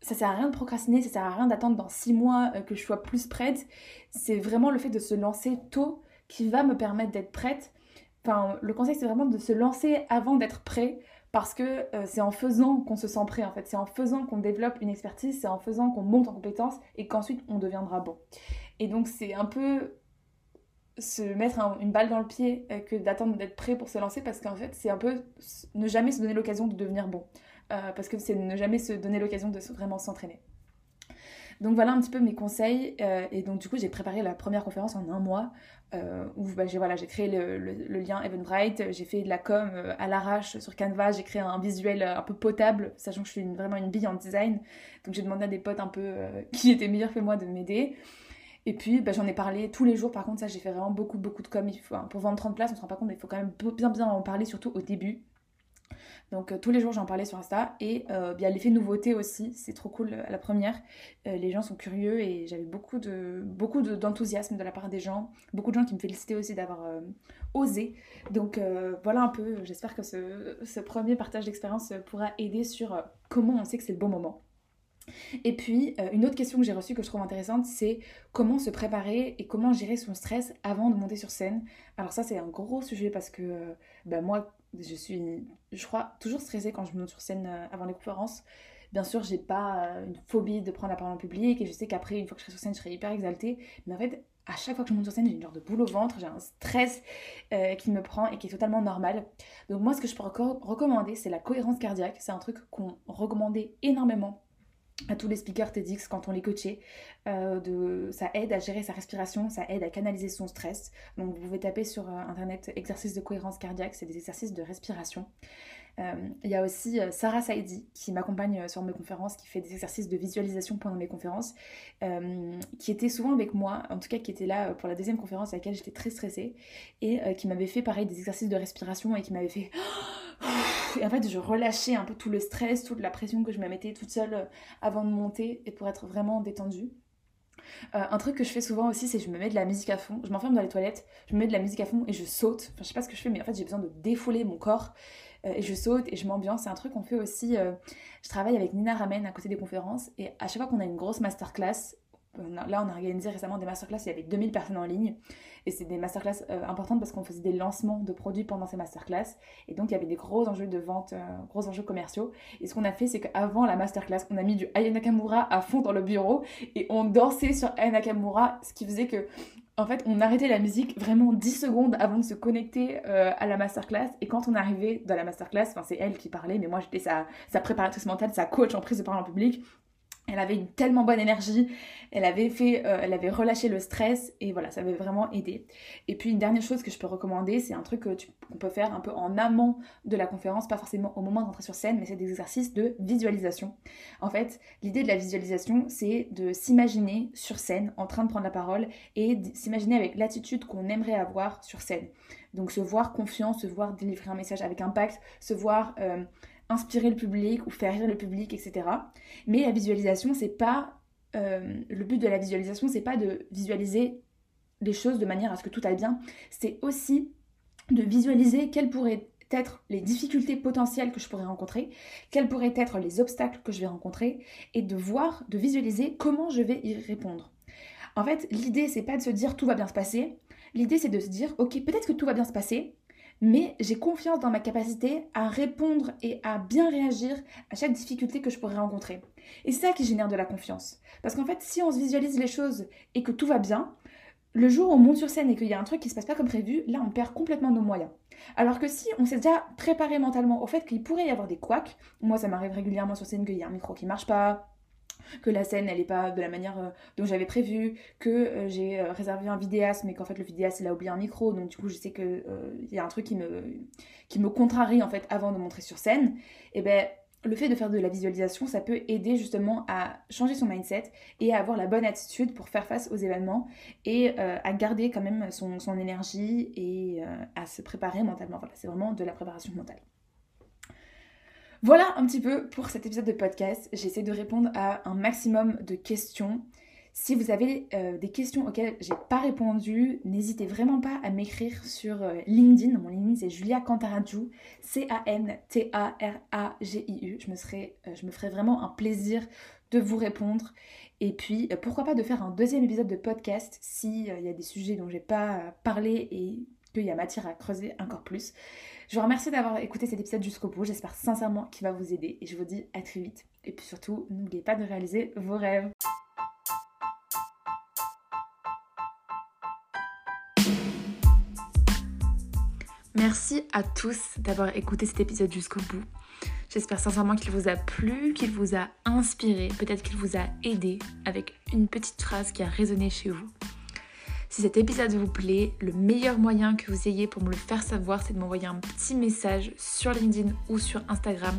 ça sert à rien de procrastiner, ça sert à rien d'attendre dans six mois euh, que je sois plus prête. C'est vraiment le fait de se lancer tôt qui va me permettre d'être prête. Enfin, le conseil c'est vraiment de se lancer avant d'être prêt parce que euh, c'est en faisant qu'on se sent prêt en fait, c'est en faisant qu'on développe une expertise, c'est en faisant qu'on monte en compétence et qu'ensuite on deviendra bon. Et donc c'est un peu se mettre une balle dans le pied euh, que d'attendre d'être prêt pour se lancer parce qu'en fait c'est un peu ne jamais se donner l'occasion de devenir bon. Euh, parce que c'est ne jamais se donner l'occasion de vraiment s'entraîner. Donc voilà un petit peu mes conseils euh, et donc du coup j'ai préparé la première conférence en un mois où bah, j'ai voilà, créé le, le, lien Eventbrite, j'ai fait de la com à l'arrache sur Canva, j'ai créé un visuel un peu potable sachant que je suis vraiment une bille en design. Donc j'ai demandé à des potes un peu qui étaient meilleurs que moi de m'aider Et puis bah, j'en ai parlé tous les jours, par contre ça j'ai fait vraiment beaucoup beaucoup de com. pour vendre 30 places on se rend pas compte mais il faut quand même bien bien en parler surtout au début. Donc euh, tous les jours j'en parlais sur Insta et euh, l'effet nouveauté aussi, c'est trop cool à la première. les gens sont curieux et j'avais beaucoup de beaucoup d'enthousiasme de, la part des gens, beaucoup de gens qui me félicitaient aussi d'avoir osé. Donc voilà un peu, j'espère que ce, premier partage d'expérience pourra aider sur comment on sait que c'est le bon moment. Et puis, euh, une autre question que j'ai reçue que je trouve intéressante, c'est comment se préparer et comment gérer son stress avant de monter sur scène. Alors ça, c'est un gros sujet parce que euh, bah, moi, je suis, je crois, toujours stressée quand je monte sur scène euh, avant les conférences. Bien sûr, j'ai pas une phobie de prendre la parole en public et je sais qu'après, une fois que je serai sur scène, je serai hyper exaltée. Mais en fait, à chaque fois que je monte sur scène, j'ai une genre de boule au ventre, j'ai un stress qui me prend et qui est totalement normal. Donc moi, ce que je peux recommander, c'est la cohérence cardiaque. C'est un truc qu'on recommandait énormément à tous les speakers TEDx quand on les coachait. Euh, ça aide à gérer sa respiration, ça aide à canaliser son stress. Donc vous pouvez taper sur euh, internet exercices de cohérence cardiaque, c'est des exercices de respiration. Euh, il y a aussi Sarah Saidi qui m'accompagne sur mes conférences, qui fait des exercices de visualisation pendant mes conférences, qui était souvent avec moi, en tout cas qui était là pour la deuxième conférence à laquelle j'étais très stressée, et qui m'avait fait pareil des exercices de respiration et qui m'avait fait et en fait, je relâchais un peu tout le stress, toute la pression que je me mettais toute seule euh, avant de monter et pour être vraiment détendue. Euh, un truc que je fais souvent aussi, c'est je me mets de la musique à fond. Je m'enferme dans les toilettes, je me mets de la musique à fond et je saute. Enfin, je sais pas ce que je fais, mais en fait, j'ai besoin de défouler mon corps euh, et je saute et je m'ambiance. C'est un truc qu'on fait aussi. je travaille avec Nina Ramen à côté des conférences et à chaque fois qu'on a une grosse masterclass, là, on a organisé récemment des masterclass, il y avait 2000 personnes en ligne. Et c'est des masterclass euh, importantes parce qu'on faisait des lancements de produits pendant ces masterclass. Et donc, il y avait des gros enjeux de vente, euh, gros enjeux commerciaux. Et ce qu'on a fait, c'est qu'avant la masterclass, on a mis du Aya Nakamura à fond dans le bureau et on dansait sur Aya Nakamura, ce qui faisait que en fait, on arrêtait la musique vraiment 10 secondes avant de se connecter euh, à la masterclass. Et quand on arrivait dans la masterclass, c'est elle qui parlait, mais moi j'étais sa, sa préparatrice mentale, sa coach en prise de parole en public. Elle avait une tellement bonne énergie, elle avait fait, euh, elle avait relâché le stress et voilà, ça avait vraiment aidé. Et puis une dernière chose que je peux recommander, c'est un truc qu'on peut faire un peu en amont de la conférence, pas forcément au moment d'entrer sur scène, mais c'est des exercices de visualisation. En fait, l'idée de la visualisation, c'est de s'imaginer sur scène, en train de prendre la parole et s'imaginer avec l'attitude qu'on aimerait avoir sur scène. Donc se voir confiant, se voir délivrer un message avec impact, se voir euh, inspirer le public ou faire rire le public, etc. Mais la visualisation, c'est pas euh, le but de la visualisation, c'est pas de visualiser les choses de manière à ce que tout aille bien. C'est aussi de visualiser quelles pourraient être les difficultés potentielles que je pourrais rencontrer, quels pourraient être les obstacles que je vais rencontrer, et de voir, de visualiser comment je vais y répondre. En fait, l'idée, c'est pas de se dire tout va bien se passer. L'idée, c'est de se dire, ok, peut-être que tout va bien se passer, mais j'ai confiance dans ma capacité à répondre et à bien réagir à chaque difficulté que je pourrais rencontrer. Et c'est ça qui génère de la confiance. Parce qu'en fait, si on se visualise les choses et que tout va bien, le jour où on monte sur scène et qu'il y a un truc qui se passe pas comme prévu, là on perd complètement nos moyens. Alors que si on s'est déjà préparé mentalement au fait qu'il pourrait y avoir des couacs, moi ça m'arrive régulièrement sur scène qu'il y a un micro qui marche pas, que la scène elle est pas de la manière euh, dont j'avais prévu, que euh, j'ai euh, réservé un vidéaste mais qu'en fait le vidéaste il a oublié un micro donc du coup je sais que il y a un truc qui me qui contrarie en fait avant de montrer sur scène, et ben le fait de faire de la visualisation, ça peut aider justement à changer son mindset et à avoir la bonne attitude pour faire face aux événements et à garder quand même son, son énergie et à se préparer mentalement. Voilà, c'est vraiment de la préparation mentale. Voilà un petit peu pour cet épisode de podcast. J'essaie de répondre à un maximum de questions. Si vous avez euh, des questions auxquelles j'ai pas répondu, n'hésitez vraiment pas à m'écrire sur euh, LinkedIn. Mon LinkedIn c'est Julia Cantaraju, C-A-N-T-A-R-A-G-I-U. Je me serais, euh, vraiment un plaisir de vous répondre. Et puis pourquoi pas de faire un deuxième épisode de podcast s'il y a des sujets dont j'ai pas parlé et qu'il y a matière à creuser encore plus. Je vous remercie d'avoir écouté cet épisode jusqu'au bout. J'espère sincèrement qu'il va vous aider et je vous dis à très vite. Et puis surtout, n'oubliez pas de réaliser vos rêves. Merci à tous d'avoir écouté cet épisode jusqu'au bout. J'espère sincèrement qu'il vous a plu, qu'il vous a inspiré, peut-être qu'il vous a aidé avec une petite phrase qui a résonné chez vous. Si cet épisode vous plaît, le meilleur moyen que vous ayez pour me le faire savoir, c'est de m'envoyer un petit message sur LinkedIn ou sur Instagram.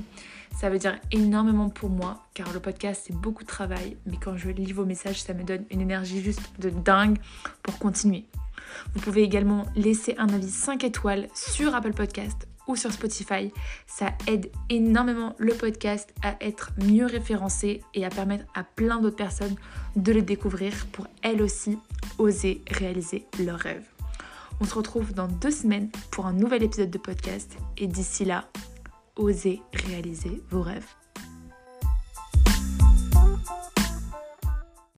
Ça veut dire énormément pour moi, car le podcast c'est beaucoup de travail, mais quand je lis vos messages, ça me donne une énergie juste de dingue pour continuer. Vous pouvez également laisser un avis 5 étoiles sur Apple Podcast ou sur Spotify. Ça aide énormément le podcast à être mieux référencé et à permettre à plein d'autres personnes de le découvrir pour elles aussi oser réaliser leurs rêves. On se retrouve dans deux semaines pour un nouvel épisode de podcast et d'ici là, osez réaliser vos rêves.